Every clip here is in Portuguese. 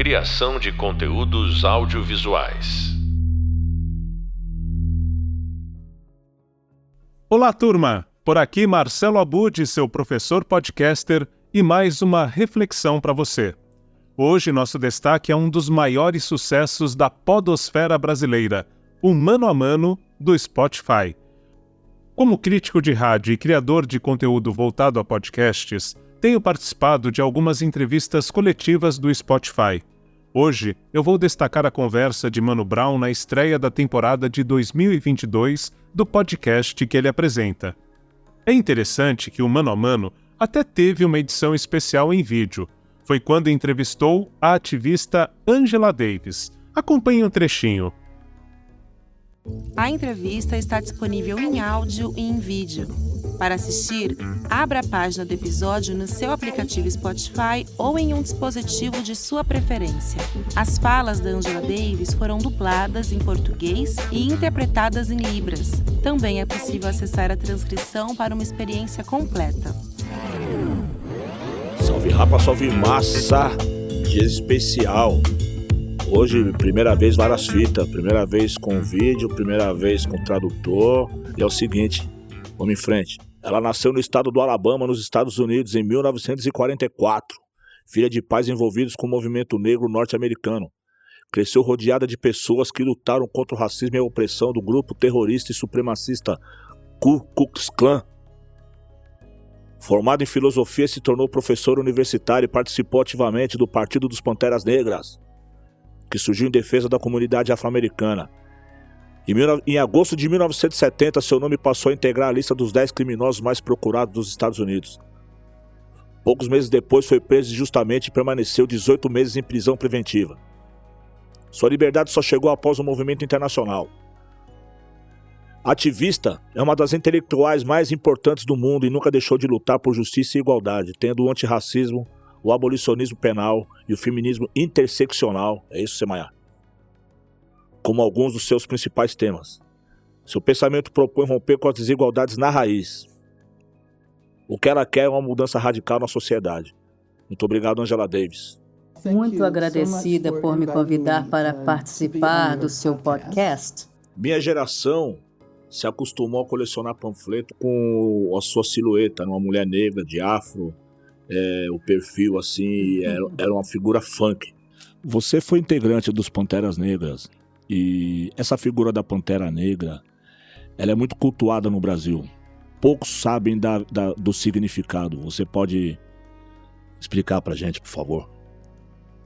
Criação de conteúdos audiovisuais. Olá, turma! Por aqui, Marcelo Abud, seu professor podcaster, e mais uma reflexão para você. Hoje, nosso destaque é um dos maiores sucessos da podosfera brasileira, o Mano a Mano do Spotify. Como crítico de rádio e criador de conteúdo voltado a podcasts, tenho participado de algumas entrevistas coletivas do Spotify. Hoje eu vou destacar a conversa de Mano Brown na estreia da temporada de 2022 do podcast que ele apresenta. É interessante que o Mano a Mano até teve uma edição especial em vídeo. Foi quando entrevistou a ativista Angela Davis. Acompanhe um trechinho. A entrevista está disponível em áudio e em vídeo. Para assistir, abra a página do episódio no seu aplicativo Spotify ou em um dispositivo de sua preferência. As falas da Angela Davis foram dubladas em português e interpretadas em Libras. Também é possível acessar a transcrição para uma experiência completa. Salve rapa, salve massa! Dia especial. Hoje, primeira vez, várias fitas. Primeira vez com vídeo, primeira vez com tradutor. E é o seguinte, vamos em frente. Ela nasceu no estado do Alabama, nos Estados Unidos, em 1944. Filha de pais envolvidos com o movimento negro norte-americano. Cresceu rodeada de pessoas que lutaram contra o racismo e a opressão do grupo terrorista e supremacista Ku Klux Klan. Formado em filosofia, se tornou professor universitário e participou ativamente do Partido dos Panteras Negras que surgiu em defesa da comunidade afro-americana. Em, agosto de 1970, seu nome passou a integrar a lista dos 10 criminosos mais procurados dos Estados Unidos. Poucos meses depois, foi preso injustamente e permaneceu 18 meses em prisão preventiva. Sua liberdade só chegou após o movimento internacional. Ativista, é uma das intelectuais mais importantes do mundo e nunca deixou de lutar por justiça e igualdade, tendo o antirracismo o abolicionismo penal e o feminismo interseccional, é isso, Semaia? Como alguns dos seus principais temas. Seu pensamento propõe romper com as desigualdades na raiz. O que ela quer é uma mudança radical na sociedade. Muito obrigado, Angela Davis. Muito agradecida por me convidar para participar do seu podcast. Minha geração se acostumou a colecionar panfleto com a sua silhueta, uma mulher negra de afro, é, o perfil assim, era, uhum. era uma figura funk. Você foi integrante dos Panteras Negras e essa figura da Pantera Negra, ela é muito cultuada no Brasil. Poucos sabem da, da, do significado. Você pode explicar pra gente, por favor?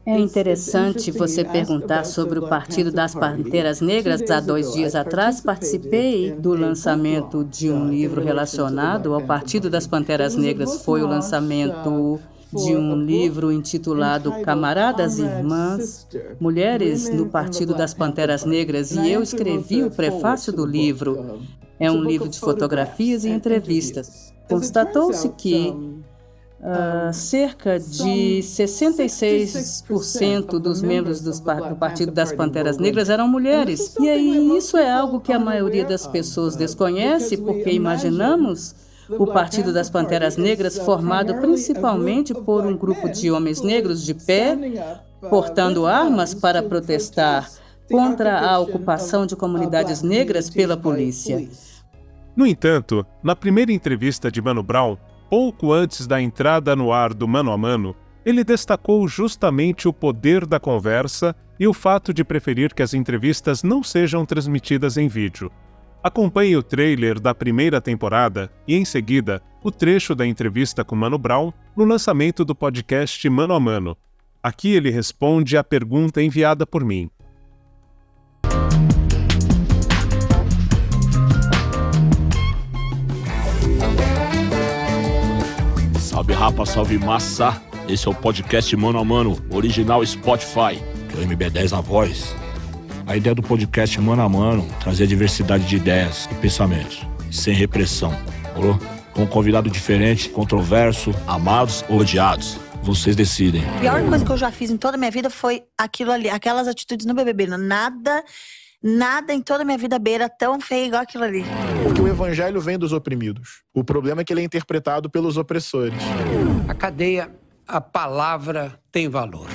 É interessante você perguntar sobre o Partido das Panteras Negras. Há dois dias atrás participei do lançamento de um livro relacionado ao Partido das Panteras Negras. Foi o lançamento de um livro intitulado Camaradas e Irmãs, Mulheres no Partido das Panteras Negras, e eu escrevi o prefácio do livro. É um livro de fotografias e entrevistas. Constatou-se que Uh, cerca de 66% dos membros dos, do Partido das Panteras Negras eram mulheres. E aí isso é algo que a maioria das pessoas desconhece, porque imaginamos o Partido das Panteras Negras formado principalmente por um grupo de homens negros de pé, portando armas para protestar contra a ocupação de comunidades negras pela polícia. No entanto, na primeira entrevista de Mano Brown, pouco antes da entrada no ar do mano a mano, ele destacou justamente o poder da conversa e o fato de preferir que as entrevistas não sejam transmitidas em vídeo. Acompanhe o trailer da primeira temporada e, em seguida, o trecho da entrevista com Mano Brown no lançamento do podcast Mano a Mano. Aqui ele responde à pergunta enviada por mim. Salve rapa, salve massa! Esse é o podcast Mano a Mano, original Spotify, que é o MB10 na voz. A ideia do podcast Mano a Mano trazer diversidade de ideias e pensamentos, sem repressão, falou? Com um convidado diferente, controverso, amados ou odiados. Vocês decidem. A pior coisa que eu já fiz em toda a minha vida foi aquilo ali, aquelas atitudes no BBB. Nada Nada em toda a minha vida beira tão feio igual aquilo ali. Porque o evangelho vem dos oprimidos. O problema é que ele é interpretado pelos opressores. A cadeia, a palavra tem valor.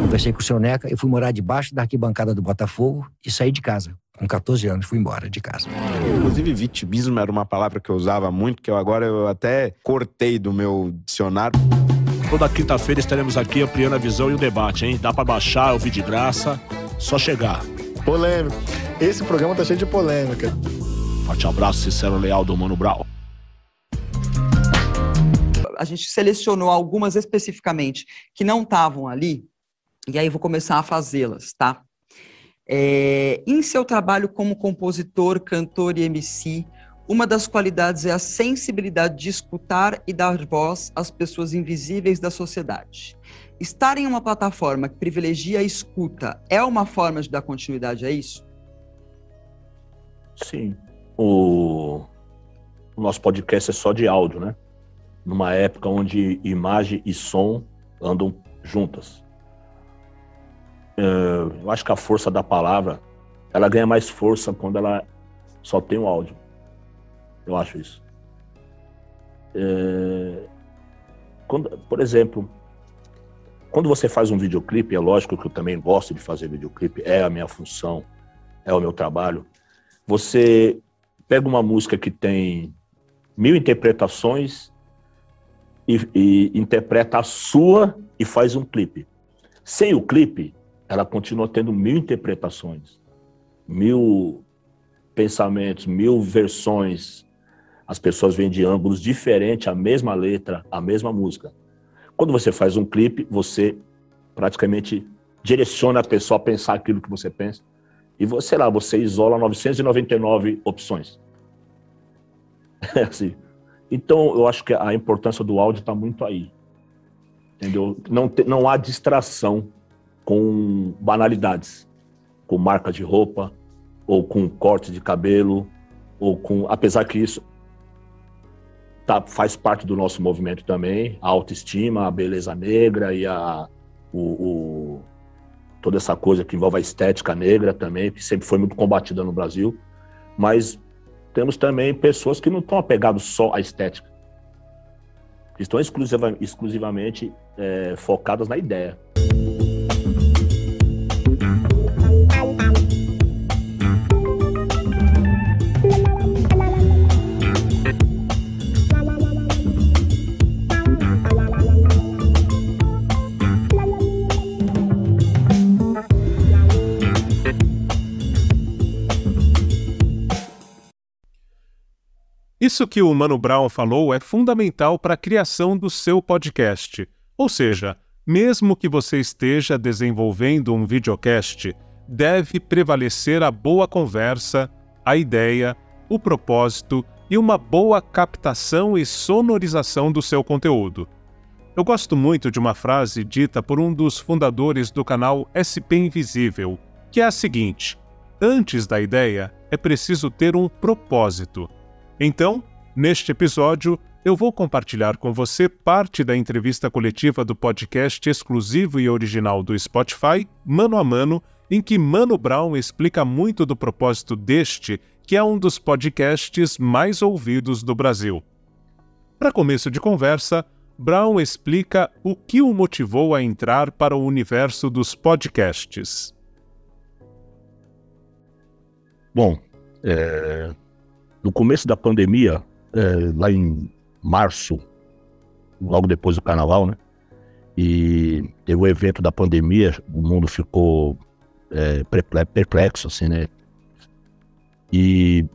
Conversei com o seu Neca, eu fui morar debaixo da arquibancada do Botafogo e saí de casa. Com 14 anos, fui embora de casa. Inclusive, vitimismo era uma palavra que eu usava muito, que eu agora eu até cortei do meu dicionário. Toda quinta-feira estaremos aqui ampliando a visão e o debate, hein? Dá para baixar, ouvir de graça, só chegar. Polêmico. Esse programa tá cheio de polêmica. Forte abraço, sincero leal do Mano Brown. A gente selecionou algumas especificamente que não estavam ali, e aí vou começar a fazê-las, tá? É, em seu trabalho como compositor, cantor e MC, uma das qualidades é a sensibilidade de escutar e dar voz às pessoas invisíveis da sociedade. Estar em uma plataforma que privilegia a escuta é uma forma de dar continuidade a isso? Sim. O, o nosso podcast é só de áudio, né? Numa época onde imagem e som andam juntas. É, eu acho que a força da palavra ela ganha mais força quando ela só tem o áudio. Eu acho isso. É, quando, por exemplo, quando você faz um videoclipe, é lógico que eu também gosto de fazer videoclipe, é a minha função, é o meu trabalho. Você pega uma música que tem mil interpretações e, e interpreta a sua e faz um clipe. Sem o clipe, ela continua tendo mil interpretações, mil pensamentos, mil versões. As pessoas vêm de ângulos diferentes, a mesma letra, a mesma música. Quando você faz um clipe, você praticamente direciona a pessoa a pensar aquilo que você pensa. E você lá, você isola 999 opções. É assim. Então, eu acho que a importância do áudio está muito aí. Entendeu? Não, te, não há distração com banalidades, com marca de roupa, ou com corte de cabelo, ou com. Apesar que isso tá, faz parte do nosso movimento também, a autoestima, a beleza negra e a, o, o, toda essa coisa que envolve a estética negra também, que sempre foi muito combatida no Brasil. Mas temos também pessoas que não estão apegadas só à estética, estão exclusiva, exclusivamente é, focadas na ideia. Isso que o Mano Brown falou é fundamental para a criação do seu podcast. Ou seja, mesmo que você esteja desenvolvendo um videocast, deve prevalecer a boa conversa, a ideia, o propósito e uma boa captação e sonorização do seu conteúdo. Eu gosto muito de uma frase dita por um dos fundadores do canal SP Invisível, que é a seguinte: Antes da ideia, é preciso ter um propósito. Então, neste episódio, eu vou compartilhar com você parte da entrevista coletiva do podcast exclusivo e original do Spotify, Mano a Mano, em que Mano Brown explica muito do propósito deste, que é um dos podcasts mais ouvidos do Brasil. Para começo de conversa, Brown explica o que o motivou a entrar para o universo dos podcasts. Bom, é, no começo da pandemia, é, lá em março, logo depois do carnaval, né? E teve o evento da pandemia, o mundo ficou é, perplexo, assim, né? E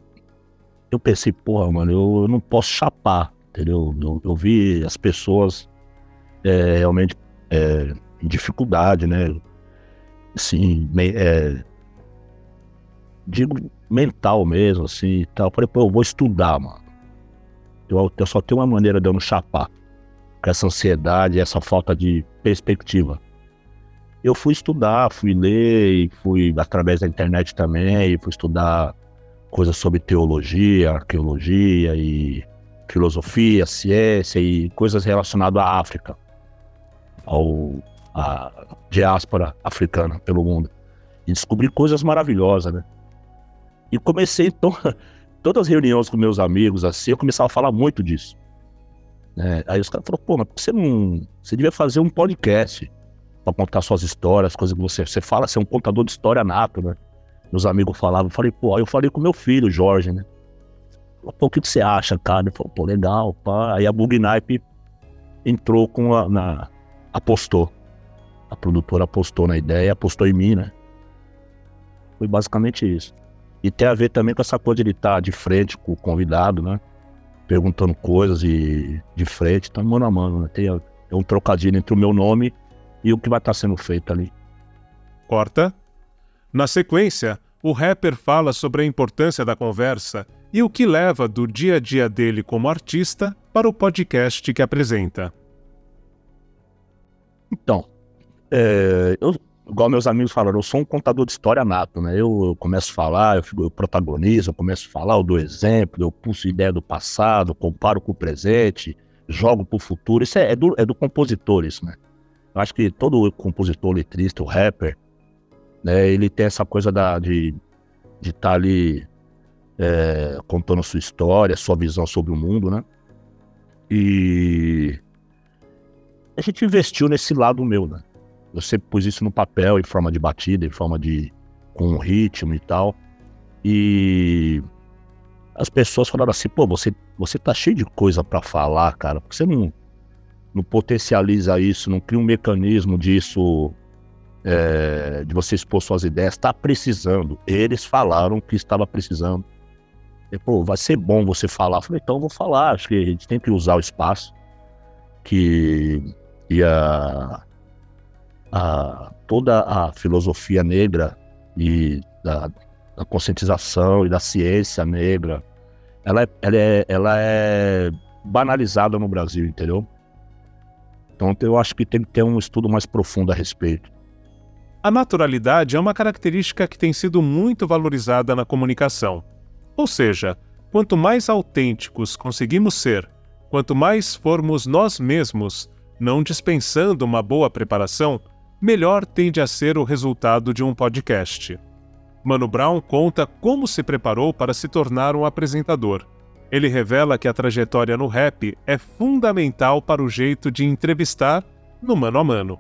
eu pensei, porra, mano, eu, eu não posso chapar, entendeu? Eu, eu vi as pessoas é, realmente é, em dificuldade, né? Assim, é, digo mental mesmo, assim e tal. Eu falei, pô, eu vou estudar, mano. Eu, eu só tenho uma maneira de eu não chapar com essa ansiedade, essa falta de perspectiva. Eu fui estudar, fui ler, fui através da internet também, fui estudar coisas sobre teologia, arqueologia e filosofia, ciência e coisas relacionadas à África, ao à diáspora africana pelo mundo. E descobri coisas maravilhosas, né? E comecei, então, todas as reuniões com meus amigos, assim, eu começava a falar muito disso. Né? Aí os caras falaram, pô, mas você não. Você devia fazer um podcast. para contar suas histórias, coisas que você, você fala, você é um contador de história nato, né? Meus amigos falavam, eu falei, pô, aí eu falei com meu filho, Jorge, né? Pô, o que, que você acha, cara? Ele falou, pô, legal, pá. Aí a Bugnipe entrou com a. Na, apostou. A produtora apostou na ideia, apostou em mim, né? Foi basicamente isso. E tem a ver também com essa coisa de ele estar de frente com o convidado, né? Perguntando coisas e de frente, tá mano a mano, né? Tem, tem um trocadilho entre o meu nome e o que vai estar sendo feito ali. Corta. Na sequência, o rapper fala sobre a importância da conversa e o que leva do dia a dia dele como artista para o podcast que apresenta. Então, é, eu, igual meus amigos falaram, eu sou um contador de história nato, né? Eu, eu começo a falar, eu, fico, eu protagonizo, eu começo a falar, eu dou exemplo, eu pulso ideia do passado, comparo com o presente, jogo para o futuro. Isso é, é, do, é do compositor, isso, né? Eu acho que todo compositor, letrista, o rapper, né, ele tem essa coisa da, de estar tá ali é, contando sua história, sua visão sobre o mundo, né? E a gente investiu nesse lado meu, né? Eu sempre pus isso no papel, em forma de batida, em forma de. com ritmo e tal. E as pessoas falaram assim, pô, você, você tá cheio de coisa para falar, cara. Por que você não, não potencializa isso, não cria um mecanismo disso, é, de você expor suas ideias? Tá precisando. Eles falaram que estava precisando. E, pô, vai ser bom você falar. Eu falei, então eu vou falar. Acho que a gente tem que usar o espaço. Que e a, a, toda a filosofia negra e da, da, conscientização e da ciência negra, ela é, ela, é, ela é banalizada no Brasil, entendeu? Então eu acho que tem que ter um estudo mais profundo a respeito. A naturalidade é uma característica que tem sido muito valorizada na comunicação. Ou seja, quanto mais autênticos conseguimos ser, quanto mais formos nós mesmos, não dispensando uma boa preparação, melhor tende a ser o resultado de um podcast. Mano Brown conta como se preparou para se tornar um apresentador. Ele revela que a trajetória no rap é fundamental para o jeito de entrevistar no mano a mano.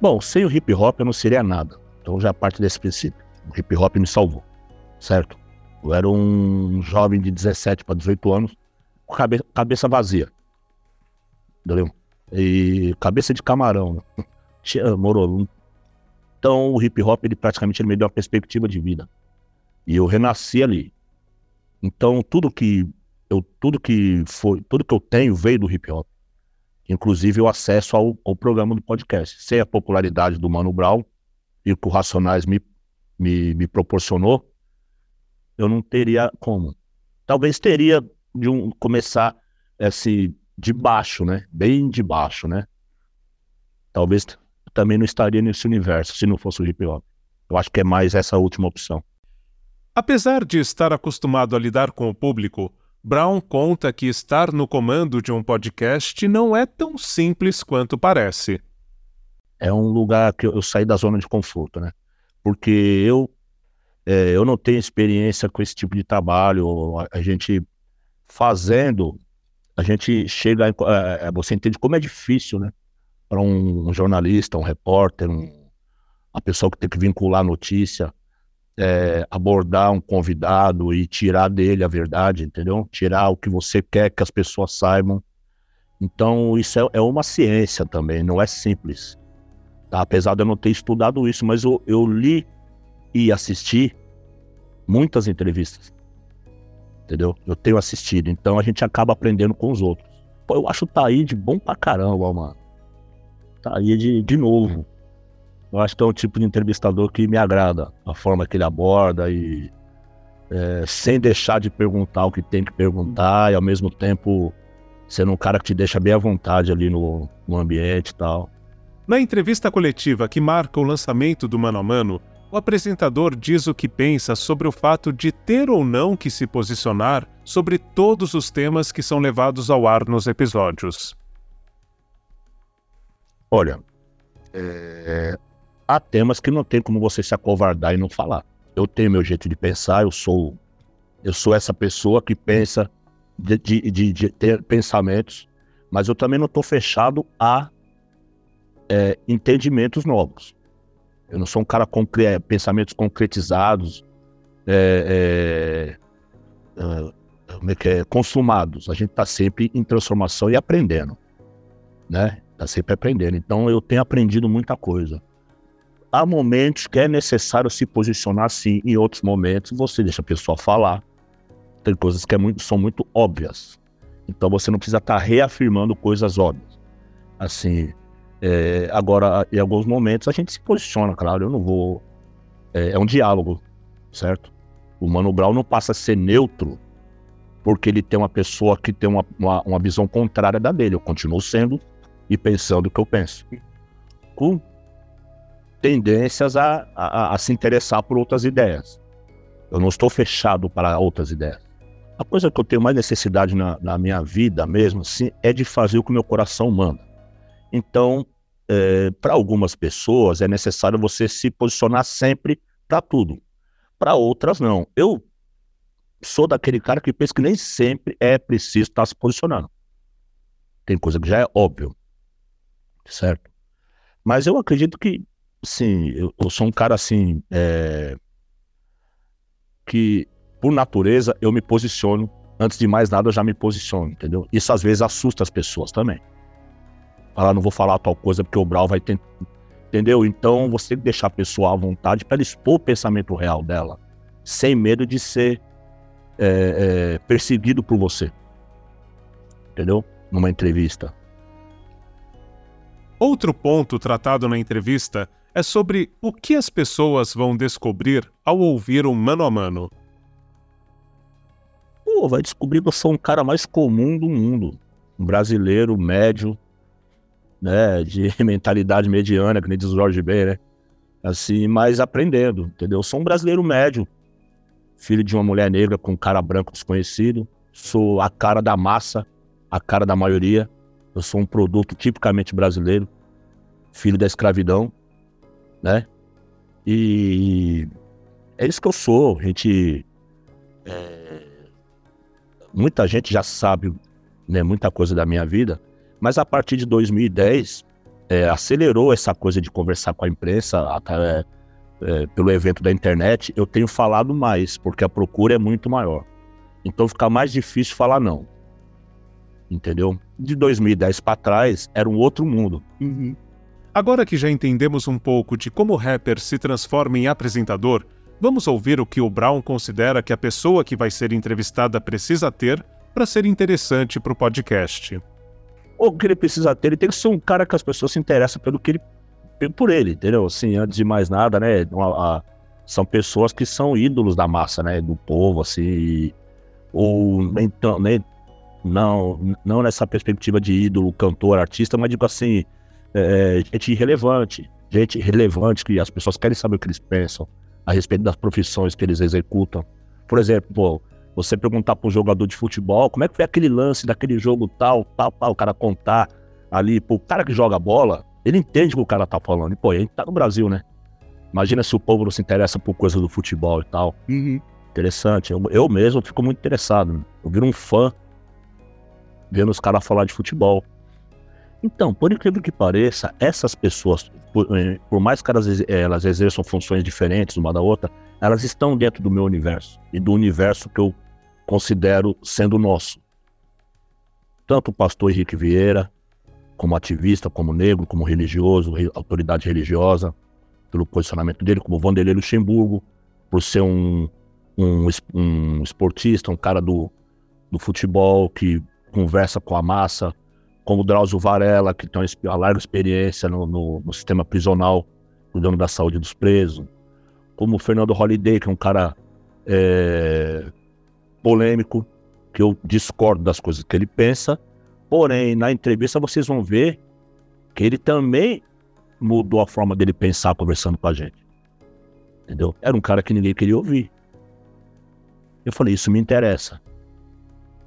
Bom, sem o hip hop eu não seria nada. Então já parte desse princípio. O hip hop me salvou, certo? Eu era um jovem de 17 para 18 anos, com cabeça vazia entendeu? E cabeça de camarão, morou. Então o hip hop ele praticamente ele me deu uma perspectiva de vida. E eu renasci ali. Então tudo que eu tudo que foi, tudo que eu tenho veio do hip hop. Inclusive o acesso ao, ao programa do podcast. Sem a popularidade do Mano Brown e o que o Racionais me, me, me proporcionou, eu não teria como. Talvez teria de um começar esse de baixo, né? Bem de baixo, né? Talvez também não estaria nesse universo se não fosse o hip hop. Eu acho que é mais essa última opção. Apesar de estar acostumado a lidar com o público, Brown conta que estar no comando de um podcast não é tão simples quanto parece. É um lugar que eu saí da zona de conforto, né? Porque eu é, eu não tenho experiência com esse tipo de trabalho. A, a gente fazendo a gente chega, a, você entende como é difícil, né? Para um, um, jornalista, um repórter, um, a pessoa que tem que vincular a notícia, é, abordar um convidado e tirar dele a verdade, entendeu? Tirar o que você quer que as pessoas saibam. Então, isso é, é uma ciência também, não é simples. Tá? Apesar de eu não ter estudado isso, mas eu, eu li e assisti muitas entrevistas entendeu? Eu tenho assistido, então a gente acaba aprendendo com os outros. Pô, eu acho o Taíde bom pra caramba, mano. Taíde, de novo. Eu acho que é um tipo de entrevistador que me agrada, a forma que ele aborda e é, sem deixar de perguntar o que tem que perguntar e ao mesmo tempo sendo um cara que te deixa bem à vontade ali no, no ambiente e tal. Na entrevista coletiva que marca o lançamento do Mano a Mano, o apresentador diz o que pensa sobre o fato de ter ou não que se posicionar sobre todos os temas que são levados ao ar nos episódios. Olha, é... há temas que não tem como você se acovardar e não falar. Eu tenho meu jeito de pensar, eu sou eu sou essa pessoa que pensa de, de, de, de ter pensamentos, mas eu também não estou fechado a, é, entendimentos novos. Eu não sou um cara com pensamentos concretizados, é, é, é, é, é, consumados. A gente está sempre em transformação e aprendendo, né? Está sempre aprendendo. Então eu tenho aprendido muita coisa. Há momentos que é necessário se posicionar sim, em outros momentos você deixa a pessoa falar. Tem coisas que é muito, são muito óbvias. Então você não precisa estar tá reafirmando coisas óbvias. Assim, é, agora, em alguns momentos a gente se posiciona, claro, eu não vou. É, é, um diálogo, certo? O Mano Brown não passa a ser neutro porque ele tem uma pessoa que tem uma, uma, uma visão contrária da dele. Eu continuo sendo e pensando o que eu penso. Com tendências a, a, a se interessar por outras ideias. Eu não estou fechado para outras ideias. A coisa que eu tenho mais necessidade na, na minha vida mesmo, assim, é de fazer o que meu coração manda. Então, é, para algumas pessoas é necessário você se posicionar sempre para tudo. Para outras, não. Eu sou daquele cara que pensa que nem sempre é preciso estar tá se posicionando. Tem coisa que já é óbvio, certo? Mas eu acredito que, sim, eu, eu sou um cara assim, é, que por natureza eu me posiciono. Antes de mais nada, eu já me posiciono, entendeu? Isso às vezes assusta as pessoas também falar, não vou falar tal coisa porque o Brau vai ter. Entendeu? Então você tem que deixar a pessoa à vontade para expor o pensamento real dela, sem medo de ser é, é, perseguido por você. Entendeu? Numa entrevista. Outro ponto tratado na entrevista é sobre o que as pessoas vão descobrir ao ouvir um mano a mano. Pô, vai descobrir que eu sou um cara mais comum do mundo. Um brasileiro médio, né, de mentalidade mediana, que nem diz o Jorge Ben, né? Assim, mas aprendendo, entendeu? sou um brasileiro médio, filho de uma mulher negra com um cara branco desconhecido, sou a cara da massa, a cara da maioria, eu sou um produto tipicamente brasileiro, filho da escravidão, né? E é isso que eu sou, a gente... É... Muita gente já sabe né, muita coisa da minha vida, mas a partir de 2010, é, acelerou essa coisa de conversar com a imprensa é, é, pelo evento da internet. Eu tenho falado mais, porque a procura é muito maior. Então fica mais difícil falar não. Entendeu? De 2010 para trás, era um outro mundo. Uhum. Agora que já entendemos um pouco de como o rapper se transforma em apresentador, vamos ouvir o que o Brown considera que a pessoa que vai ser entrevistada precisa ter para ser interessante para o podcast o que ele precisa ter, ele tem que ser um cara que as pessoas se interessam pelo que ele por ele, entendeu? Assim, antes de mais nada, né? A, são pessoas que são ídolos da massa, né? Do povo, assim. Ou nem, nem não, não nessa perspectiva de ídolo, cantor, artista, mas digo assim, é, gente irrelevante, gente relevante que as pessoas querem saber o que eles pensam a respeito das profissões que eles executam. Por exemplo, pô, você perguntar para um jogador de futebol como é que foi aquele lance daquele jogo tal, tal, tal, o cara contar ali, o cara que joga bola, ele entende o que o cara tá falando. E, pô, a gente tá no Brasil, né? Imagina se o povo não se interessa por coisas do futebol e tal. Uhum. Interessante. Eu, eu mesmo fico muito interessado. Né? Eu viro um fã vendo os caras falar de futebol. Então, por incrível que pareça, essas pessoas, por, eh, por mais que elas, elas exerçam funções diferentes uma da outra, elas estão dentro do meu universo e do universo que eu considero sendo nosso. Tanto o pastor Henrique Vieira, como ativista, como negro, como religioso, autoridade religiosa, pelo posicionamento dele, como Vanderlei Luxemburgo, por ser um, um, um esportista, um cara do, do futebol que conversa com a massa, como Drauzio Varela, que tem uma larga experiência no, no, no sistema prisional, cuidando da saúde dos presos, como Fernando Holliday, que é um cara é, polêmico, que eu discordo das coisas que ele pensa. Porém, na entrevista vocês vão ver que ele também mudou a forma dele pensar conversando com a gente. Entendeu? Era um cara que ninguém queria ouvir. Eu falei, isso me interessa.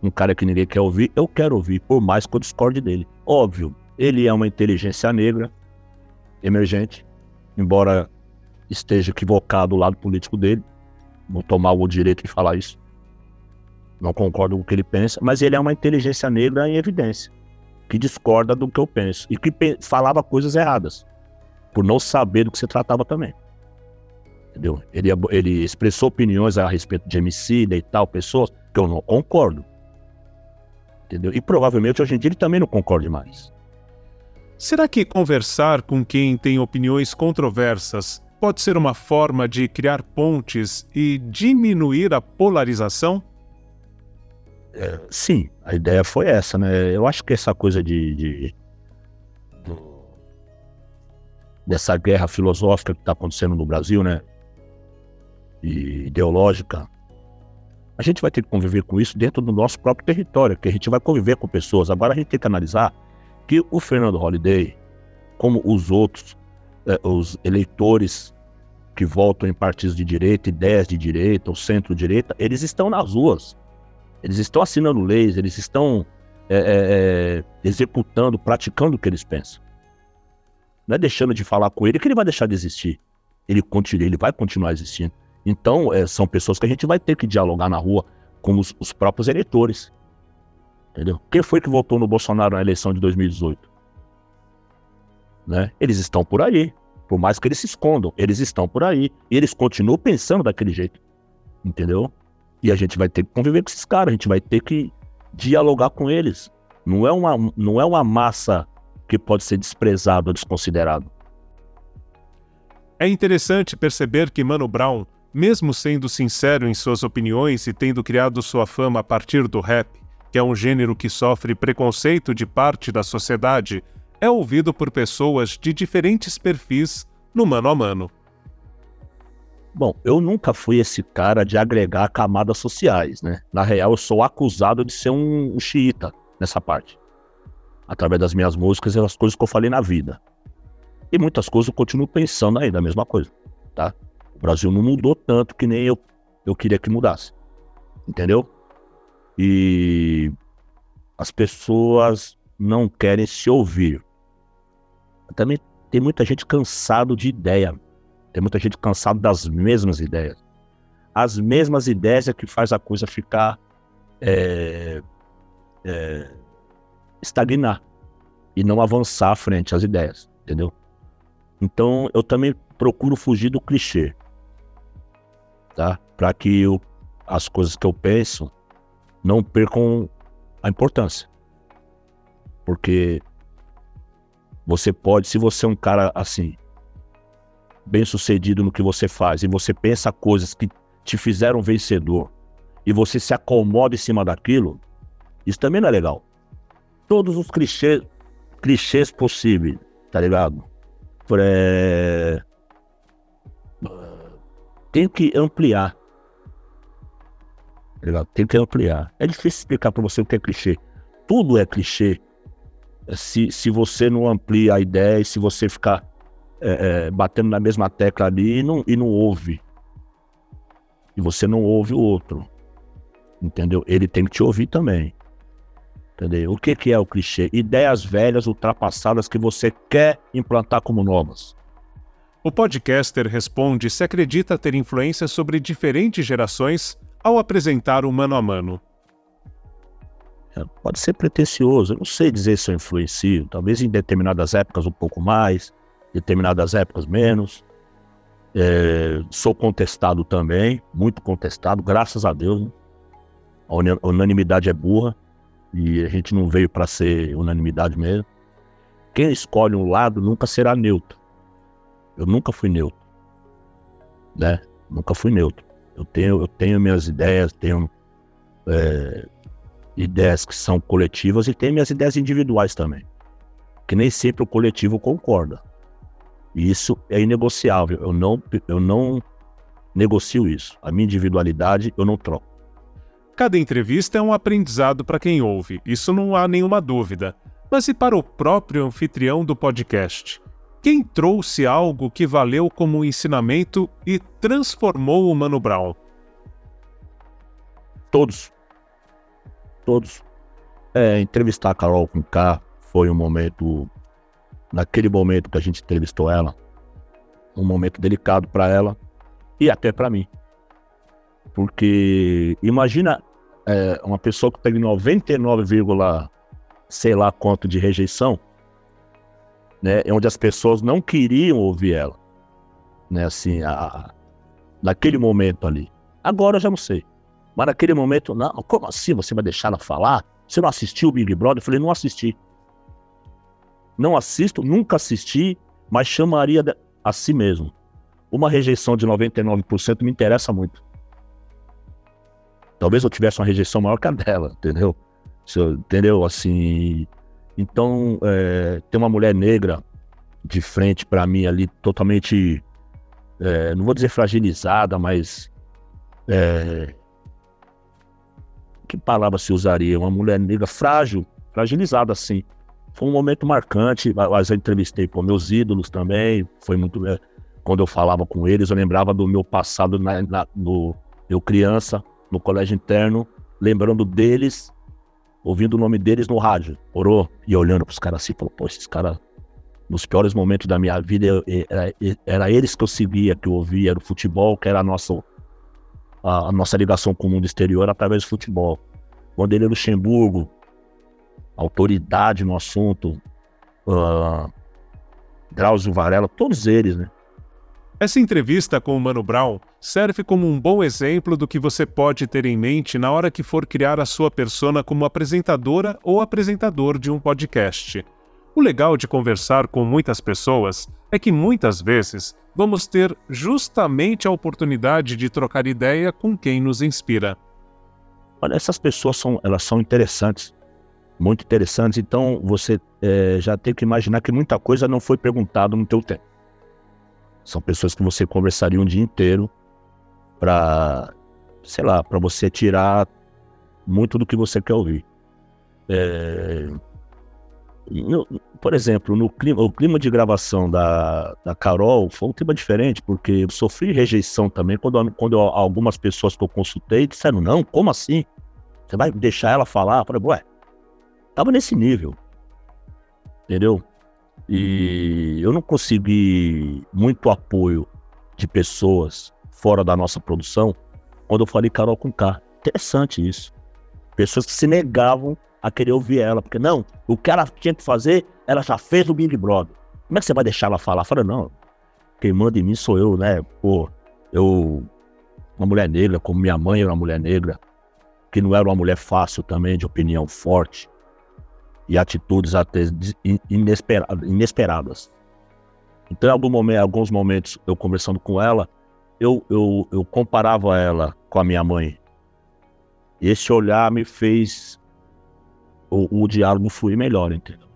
Um cara que ninguém quer ouvir, eu quero ouvir, por mais que eu discorde dele. Óbvio, ele é uma inteligência negra, emergente, embora esteja equivocado o lado político dele. Vou tomar o direito de falar isso não concordo com o que ele pensa, mas ele é uma inteligência negra em evidência. que discorda do que eu penso e que falava coisas erradas, por não saber do que se tratava também. Entendeu? Ele, ele expressou opiniões a respeito de MC e tal, pessoas que eu não concordo. Entendeu? E provavelmente hoje em dia ele também não concorda mais. Será que conversar com quem tem opiniões controversas pode ser uma forma de criar pontes e diminuir a polarização? É, sim, a ideia foi essa, né? Eu acho que essa coisa de, de dessa guerra filosófica que está acontecendo no Brasil, né? E ideológica, a gente vai ter que conviver com isso dentro do nosso próprio território, que a gente vai conviver com pessoas. Agora a gente tem que analisar que o Fernando Holliday, como os outros, eh, os eleitores que votam em partidos de direita, ideias de direita ou centro-direita, eles estão nas ruas. Eles estão assinando leis, eles estão é, é, executando, praticando o que eles pensam. Não é deixando de falar com ele que ele vai deixar de existir. Ele, continua, ele vai continuar existindo. Então, é, são pessoas que a gente vai ter que dialogar na rua com os, os, próprios eleitores. Entendeu? Quem foi que votou no Bolsonaro na eleição de 2018? Né? Eles estão por aí. Por mais que eles se escondam, eles estão por aí. E eles continuam pensando daquele jeito. Entendeu? E a gente vai ter que conviver com esses caras, a gente vai ter que dialogar com eles. Não é uma, não é uma massa que pode ser desprezado ou desconsiderado. É interessante perceber que Mano Brown mesmo sendo sincero em suas opiniões e tendo criado sua fama a partir do rap, que é um gênero que sofre preconceito de parte da sociedade, é ouvido por pessoas de diferentes perfis no mano a mano. Bom, eu nunca fui esse cara de agregar camadas sociais, né? Na real, eu sou acusado de ser um, um xiita nessa parte. Através das minhas músicas e das coisas que eu falei na vida. E muitas coisas eu continuo pensando aí da mesma coisa, tá? O Brasil não mudou tanto que nem eu, eu queria que mudasse. Entendeu? E as pessoas não querem se ouvir. Também tem muita gente cansado de ideia. Tem muita gente cansado das mesmas ideias. As mesmas ideias é que faz a coisa ficar é, é, estagnar e não avançar frente às ideias, entendeu? Então eu também procuro fugir do clichê tá? Para que eu, as coisas que eu penso não percam a importância. Porque você pode, se você é um cara assim, bem sucedido no que você faz, e você pensa coisas que te fizeram vencedor, e você se acomoda em cima daquilo, isso também não é legal. Todos os clichês, clichês possíveis, tá ligado? É que ampliar. Tá Tenho que ampliar. É difícil explicar para você o que é clichê. Tudo é clichê. Se, se você não amplia a ideia e se você ficar é, é, batendo na mesma tecla ali e não, e não ouve. E você não ouve o outro. Entendeu? Ele tem que te ouvir também. Entendeu? O que, que é o clichê? Ideias velhas, ultrapassadas que você quer implantar como novas. O podcaster responde se acredita ter influência sobre diferentes gerações ao apresentar o mano a mano. É, pode ser pretencioso, eu não sei dizer se eu influencio. Talvez em determinadas épocas um pouco mais, determinadas épocas menos. É, sou contestado também, muito contestado, graças a Deus. Né? A unanimidade é burra e a gente não veio para ser unanimidade mesmo. Quem escolhe um lado nunca será neutro. Eu nunca fui neutro. Né? Nunca fui neutro. Eu tenho, eu tenho minhas ideias, tenho é, ideias que são coletivas e tenho minhas ideias individuais também. Que nem sempre o coletivo concorda. E isso é inegociável. Eu não, eu não negocio isso. A minha individualidade eu não troco. Cada entrevista é um aprendizado para quem ouve, isso não há nenhuma dúvida. Mas e para o próprio anfitrião do podcast? Quem trouxe algo que valeu como ensinamento e transformou o Mano Brown? Todos. Todos. É, entrevistar a Carol com K foi um momento, naquele momento que a gente entrevistou ela, um momento delicado para ela e até para mim. Porque imagina é, uma pessoa que tem 99, sei lá quanto de rejeição, né? Onde as pessoas não queriam ouvir ela, né? Assim, a, naquele momento ali. Agora eu já não sei. Mas naquele momento, não, como assim você vai deixar ela falar? Você não assistiu o Big Brother? Eu falei, não assisti. Não assisto, nunca assisti, mas chamaria a si mesmo. Uma rejeição de 99% me interessa muito. Talvez eu tivesse uma rejeição maior que a dela, entendeu? Eu, entendeu? Assim. Então, é, tem uma mulher negra de frente para mim ali, totalmente. É, não vou dizer fragilizada, mas. É, que palavra se usaria? Uma mulher negra frágil, fragilizada assim. Foi um momento marcante, mas eu entrevistei com meus ídolos também, foi muito... É, quando eu falava com eles, eu lembrava do meu passado na, na, no, eu criança, no colégio interno, lembrando deles, ouvindo o nome deles no rádio, orou, e olhando para os caras assim, falou, pô, esses caras, nos piores momentos da minha vida, eu, era, era, eles que eu seguia, que eu ouvia, era o futebol, que era a nossa a, a nossa ligação com o mundo exterior através do futebol. Vanderlei Luxemburgo, autoridade no assunto, uh, Drauzio Varela, todos eles, né? Essa entrevista com o Mano Brown serve como um bom exemplo do que você pode ter em mente na hora que for criar a sua persona como apresentadora ou apresentador de um podcast. O legal de conversar com muitas pessoas é que muitas vezes vamos ter justamente a oportunidade de trocar ideia com quem nos inspira. Olha, essas pessoas são, elas são interessantes, muito interessantes. Então você é, já tem que imaginar que muita coisa não foi perguntado no teu tempo. São pessoas que você conversaria um dia inteiro para, sei lá, para você tirar muito do que você quer ouvir. É, no, por exemplo, no clima, o clima de gravação da, da Carol foi um clima diferente, porque eu sofri rejeição também quando, quando eu, algumas pessoas que eu consultei disseram: não, como assim? Você vai deixar ela falar? Eu falei, ué, tava nesse nível. Entendeu? E eu não consegui muito apoio de pessoas fora da nossa produção quando eu falei Carol com K. Interessante isso. Pessoas que se negavam a querer ouvir ela, porque não, o que ela tinha que fazer, ela já fez no Big Brother. Como é que você vai deixar ela falar? Fala, não, quem manda em mim sou eu, né? Pô, eu, uma mulher negra, como minha mãe era uma mulher negra, que não era uma mulher fácil também, de opinião forte e atitudes até inesperadas. Então, em algum momento, alguns momentos, eu conversando com ela, eu, eu, eu comparava ela com a minha mãe. Esse olhar me fez o, o diálogo fluir melhor, entendeu?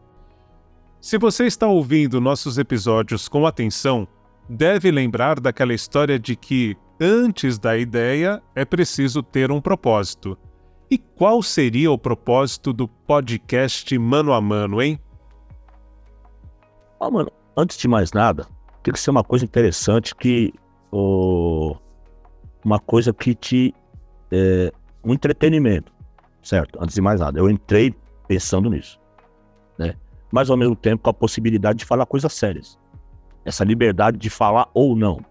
Se você está ouvindo nossos episódios com atenção, deve lembrar daquela história de que, antes da ideia, é preciso ter um propósito. E qual seria o propósito do podcast Mano a Mano, hein? Ah, mano, antes de mais nada, tem que ser uma coisa interessante que. Oh, uma coisa que te. É, um entretenimento, certo? Antes de mais nada. Eu entrei pensando nisso, né? Mas ao mesmo tempo com a possibilidade de falar coisas sérias. Essa liberdade de falar ou não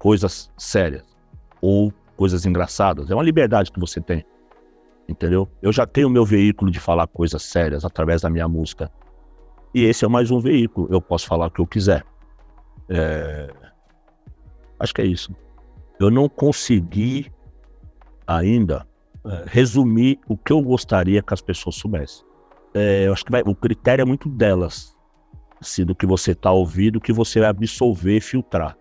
coisas sérias ou coisas engraçadas. É uma liberdade que você tem. Entendeu? Eu já tenho meu veículo de falar coisas sérias através da minha música. E esse é mais um veículo. Eu posso falar o que eu quiser. É... Acho que é isso. Eu não consegui ainda é, resumir o que eu gostaria que as pessoas soubessem. É, eu acho que vai, o critério é muito delas, assim, do que você está ouvindo, que você vai absorver filtrar.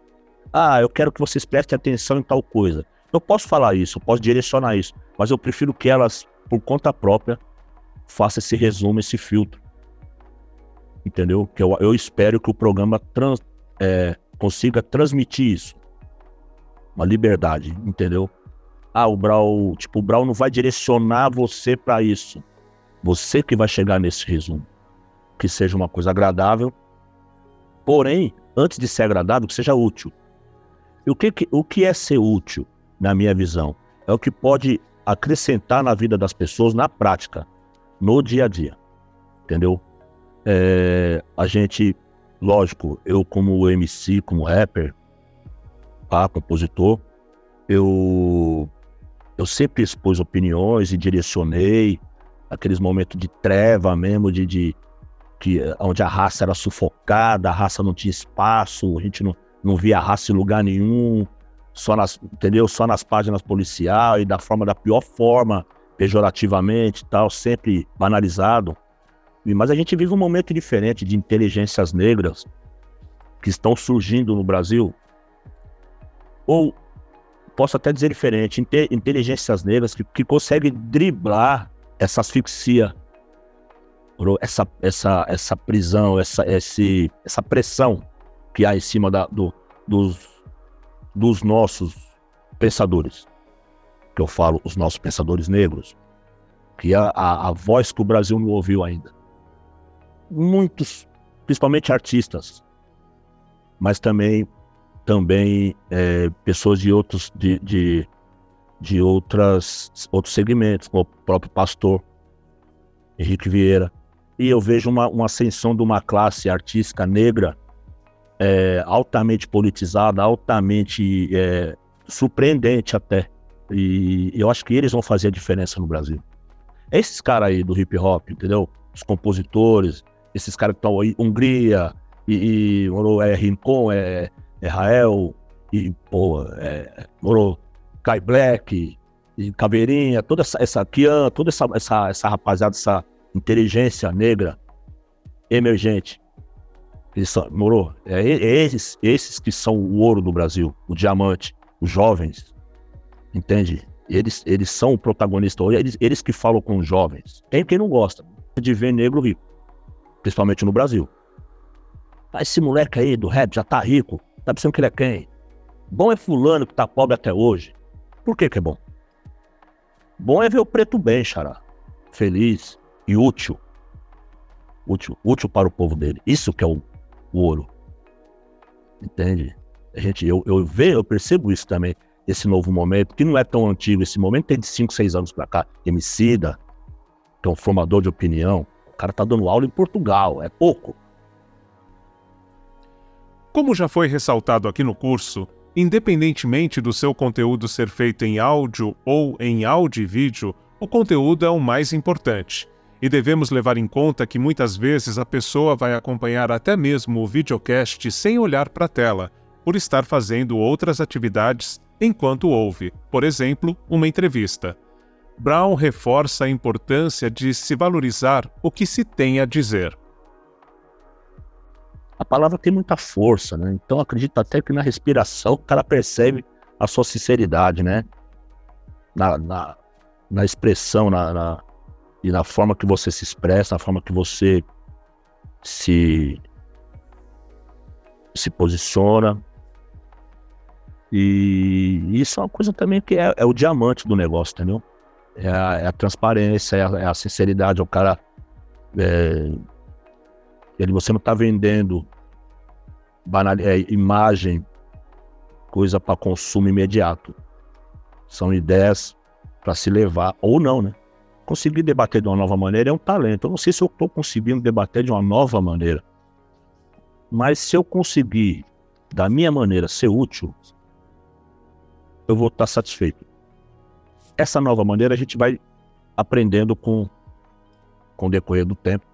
Ah, eu quero que vocês prestem atenção em tal coisa. Eu posso falar isso, eu posso direcionar isso, mas eu prefiro que elas, por conta própria, façam esse resumo, esse filtro. Entendeu? Que eu, eu espero que o programa trans, é, consiga transmitir isso. Uma liberdade, entendeu? ah, o Brau, tipo, o Brau não vai direcionar você para isso. Você que vai chegar nesse resumo. Que seja uma coisa agradável. Porém, antes de ser agradável, que seja útil. E o que, o que é ser útil, na minha visão? É o que pode acrescentar na vida das pessoas na prática, no dia a dia. Entendeu? É, a gente, lógico, eu como MC, como rapper, pá, compositor, eu eu sempre expus opiniões e direcionei, aqueles momentos de treva mesmo, de, de que, onde a raça era sufocada, a raça não tinha espaço, a gente não, não via a raça em lugar nenhum, só nas, entendeu? Só nas páginas policiais e da forma da pior forma, pejorativamente tal, sempre banalizado. Mas a gente vive um momento diferente de inteligências negras que estão surgindo no Brasil. Ou posso até dizer diferente, inteligências negras que, que conseguem driblar essa asfixia, essa, essa, essa prisão, essa, esse, essa pressão que há em cima da, do, dos, dos nossos pensadores. Que eu falo, os nossos pensadores negros. Que é a, a voz que o Brasil não ouviu ainda. Muitos, principalmente artistas, mas também também é, pessoas de outros de, de, de outras outros segmentos, como o próprio pastor Henrique Vieira. E eu vejo uma, uma ascensão de uma classe artística negra é, altamente politizada, altamente é, surpreendente até. E eu acho que eles vão fazer a diferença no Brasil. Esses caras aí do hip hop, entendeu? Os compositores, esses caras que estão aí, Hungria, e, e é Rincon, é, é Rael, e, pô, é, moro, Kai Black, e Caveirinha, toda essa, essa Kian, toda essa, essa, essa rapaziada, essa inteligência negra emergente. Morou? É, é, esses, esses que são o ouro do Brasil, o diamante, os jovens. Entende? Eles, eles são o protagonista hoje, eles, eles que falam com os jovens. Tem quem não gosta de ver negro rico, principalmente no Brasil. Ah, esse moleque aí do rap já tá rico, tá pensando que ele é quem? Bom é fulano que tá pobre até hoje. Por que que é bom? Bom é ver o preto bem, xará. Feliz e útil. Útil, útil para o povo dele. Isso que é o, o ouro. Entende? A gente, eu, eu vejo, eu percebo isso também, esse novo momento, que não é tão antigo, esse momento tem de 5, 6 anos para cá. Emicida, que é um formador de opinião, o cara tá dando aula em Portugal, é pouco. Como já foi ressaltado aqui no curso, independentemente do seu conteúdo ser feito em áudio ou em áudio e vídeo, o conteúdo é o mais importante. E devemos levar em conta que muitas vezes a pessoa vai acompanhar até mesmo o videocast sem olhar para a tela, por estar fazendo outras atividades enquanto ouve, por exemplo, uma entrevista. Brown reforça a importância de se valorizar o que se tem a dizer a palavra tem muita força, né? Então acredito até que na respiração o cara percebe a sua sinceridade, né? Na, na, na expressão, na, na, e na forma que você se expressa, na forma que você se, se posiciona. E isso é uma coisa também que é, é o diamante do negócio, entendeu? É a, é a transparência, é a, é a, sinceridade, é o cara. É, ele, você não está vendendo banal, é, imagem, coisa para consumo imediato. São ideias para se levar, ou não, né? Conseguir debater de uma nova maneira é um talento. Eu não sei se eu estou conseguindo debater de uma nova maneira. Mas se eu conseguir, da minha maneira, ser útil, eu vou estar satisfeito. Essa nova maneira a gente vai aprendendo com, com o decorrer do tempo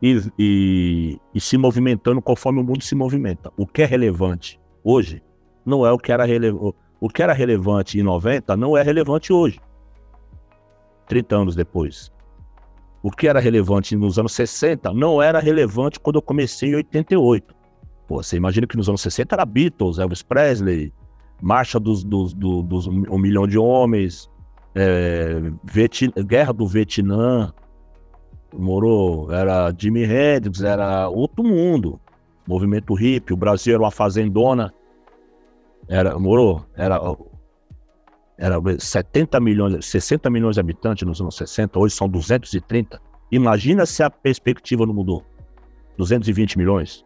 e, e, e, se movimentando conforme o mundo se movimenta. O que é relevante hoje não é o que era relevante. O que era relevante em 90 não é relevante hoje, 30 anos depois. O que era relevante nos anos 60 não era relevante quando eu comecei em 88. Pô, você imagina que nos anos 60 era Beatles, Elvis Presley, Marcha dos, dos, dos, dos Um Milhão de Homens, é, Guerra do Vietnã, Morou, era Jimi Hendrix, era outro mundo. Movimento hippie, o Brasil era uma fazendona. Era, morou, era, era 70 milhões, 60 milhões de habitantes nos anos 60, hoje são 230. Imagina se a perspectiva não mudou. 220 milhões.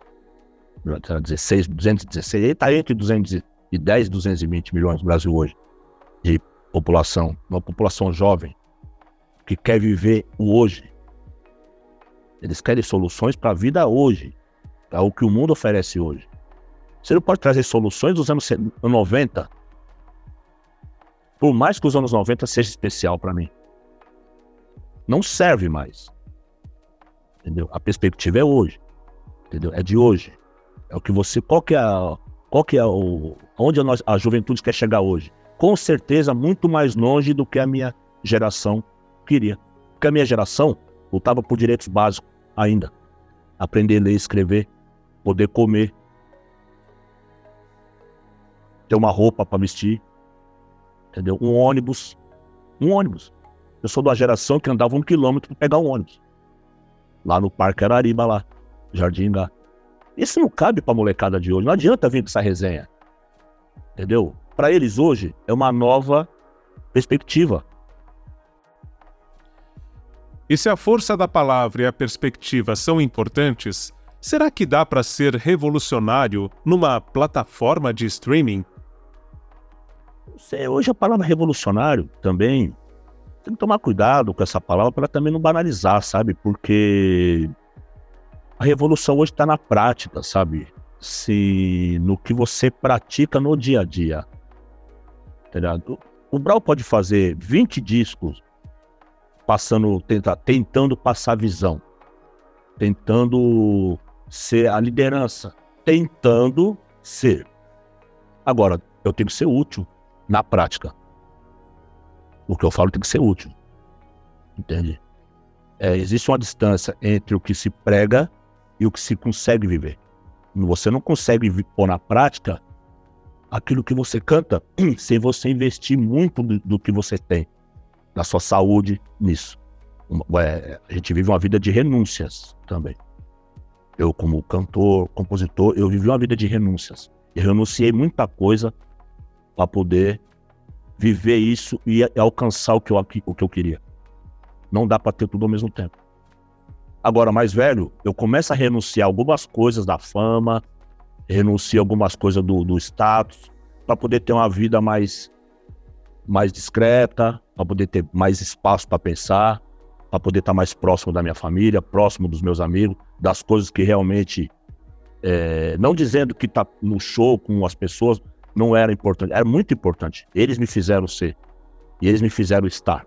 16, 216, ele está entre 210 e 220 milhões no Brasil hoje de população, uma população jovem que quer viver o hoje, eles querem soluções para a vida hoje, para o que o mundo oferece hoje. Você não pode trazer soluções dos anos 90, por mais que os anos 90 seja especial para mim. Não serve mais. Entendeu? A perspectiva é hoje. Entendeu? É de hoje. É o que você. Qual que é a, qual que é o. Onde a, a juventude quer chegar hoje? Com certeza, muito mais longe do que a minha geração queria. Porque a minha geração lutava por direitos básicos ainda. Aprender a ler escrever, poder comer, ter uma roupa para vestir, entendeu? Um ônibus, um ônibus. Eu sou da geração que andava um quilômetro para pegar um ônibus. Lá no Parque Arariba, lá, Jardim Gá. Isso não cabe pra molecada de hoje. Não adianta vir com essa resenha. Entendeu? Para eles hoje é uma nova perspectiva. E se a força da palavra e a perspectiva são importantes, será que dá para ser revolucionário numa plataforma de streaming? Hoje a palavra revolucionário também tem que tomar cuidado com essa palavra para também não banalizar, sabe? Porque a revolução hoje está na prática, sabe? Se no que você pratica no dia a dia. Entendeu? O Brau pode fazer 20 discos passando, tenta, tentando passar visão, tentando ser a liderança, tentando ser. Agora, eu tenho que ser útil na prática. O que eu falo tem que ser útil. Entende? É, existe uma distância entre o que se prega e o que se consegue viver. Você não consegue pôr na prática aquilo que você canta sem você investir muito do, do que você tem, da sua saúde nisso. É, a gente vive uma vida de renúncias também. Eu, como cantor, compositor, eu vivi uma vida de renúncias. Eu renunciei muita coisa para poder viver isso e alcançar o que eu, o que eu queria. Não dá para ter tudo ao mesmo tempo. Agora, mais velho, eu começo a renunciar algumas coisas da fama, renuncio algumas coisas do, do status, para poder ter uma vida mais, mais discreta, para poder ter mais espaço para pensar, para poder estar tá mais próximo da minha família, próximo dos meus amigos, das coisas que realmente. É, não dizendo que tá no show com as pessoas não era importante, era muito importante. Eles me fizeram ser e eles me fizeram estar.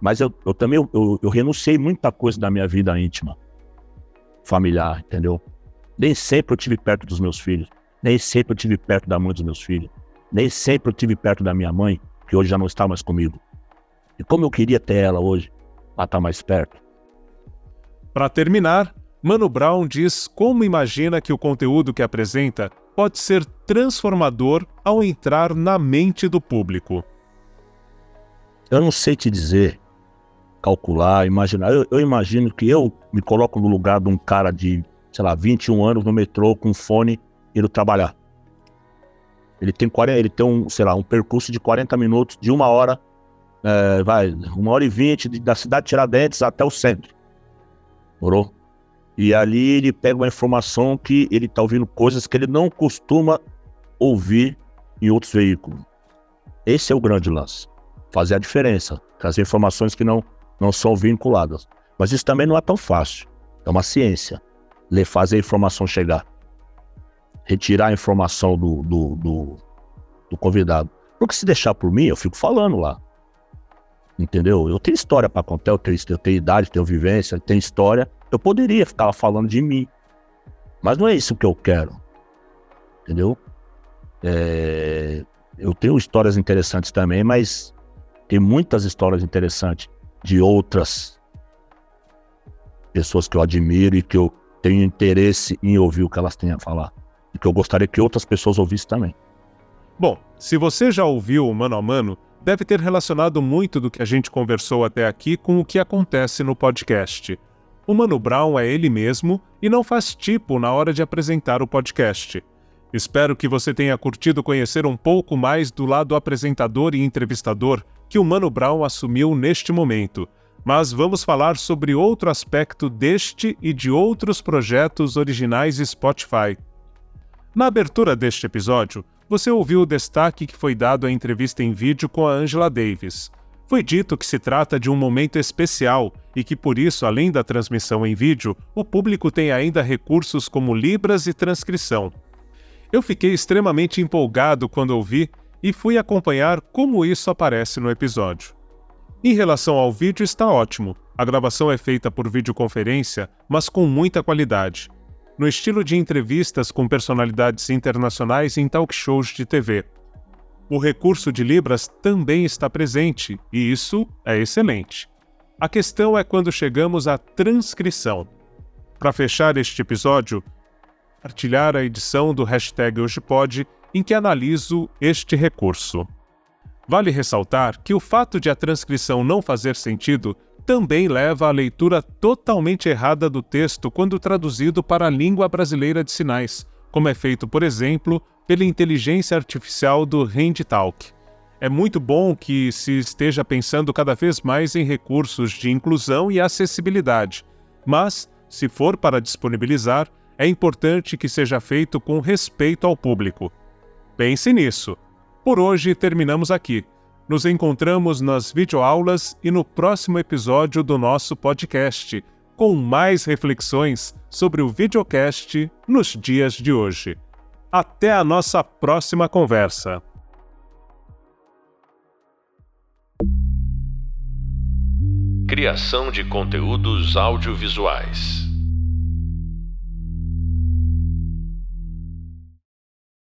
Mas eu, eu também eu, eu renunciei muita coisa da minha vida íntima, familiar, entendeu? Nem sempre eu tive perto dos meus filhos, nem sempre eu tive perto da mãe dos meus filhos, nem sempre eu tive perto da minha mãe, que hoje já não está mais comigo. E como eu queria ter ela hoje, para estar mais perto. Para terminar, Mano Brown diz como imagina que o conteúdo que apresenta pode ser transformador ao entrar na mente do público. Eu não sei te dizer calcular, imaginar. Eu, eu, imagino que eu me coloco no lugar de um cara de, sei lá, 21 anos no metrô com fone indo trabalhar. Ele tem 40, ele tem um, sei lá, um percurso de 40 minutos, de uma hora, é, vai, uma hora e vinte da cidade de Tiradentes até o centro. Morou? E ali ele pega uma informação que ele está ouvindo coisas que ele não costuma ouvir em outros veículos. Esse é o grande lance. Fazer a diferença, trazer informações que não não são vinculadas. Mas isso também não é tão fácil. É uma ciência. Ler, fazer a informação chegar. Retirar a informação do, do, do, do convidado. Porque se deixar por mim, eu fico falando lá. Entendeu? Eu tenho história para contar, eu tenho, eu tenho idade, tenho vivência, tenho história. Eu poderia ficar falando de mim. Mas não é isso que eu quero. Entendeu? É... Eu tenho histórias interessantes também, mas tem muitas histórias interessantes de outras pessoas que eu admiro e que eu tenho interesse em ouvir o que elas têm a falar. E que eu gostaria que outras pessoas ouvissem também. Bom, se você já ouviu o Mano a Mano, deve ter relacionado muito do que a gente conversou até aqui com o que acontece no podcast. O Mano Brown é ele mesmo e não faz tipo na hora de apresentar o podcast. Espero que você tenha curtido conhecer um pouco mais do lado apresentador e entrevistador que o Mano Brown assumiu neste momento, mas vamos falar sobre outro aspecto deste e de outros projetos originais Spotify. Na abertura deste episódio, você ouviu o destaque que foi dado à entrevista em vídeo com a Angela Davis. Foi dito que se trata de um momento especial e que, por isso, além da transmissão em vídeo, o público tem ainda recursos como Libras e transcrição. Eu fiquei extremamente empolgado quando ouvi e fui acompanhar como isso aparece no episódio. Em relação ao vídeo, está ótimo. A gravação é feita por videoconferência, mas com muita qualidade. No estilo de entrevistas com personalidades internacionais em talk shows de TV. O recurso de Libras também está presente, e isso é excelente. A questão é quando chegamos à transcrição. Para fechar este episódio, partilhar a edição do hashtag HojePod em que analiso este recurso. Vale ressaltar que o fato de a transcrição não fazer sentido também leva à leitura totalmente errada do texto quando traduzido para a língua brasileira de sinais, como é feito, por exemplo, pela inteligência artificial do HandTalk. É muito bom que se esteja pensando cada vez mais em recursos de inclusão e acessibilidade, mas, se for para disponibilizar, é importante que seja feito com respeito ao público. Pense nisso. Por hoje terminamos aqui. Nos encontramos nas videoaulas e no próximo episódio do nosso podcast, com mais reflexões sobre o videocast nos dias de hoje. Até a nossa próxima conversa. Criação de conteúdos audiovisuais.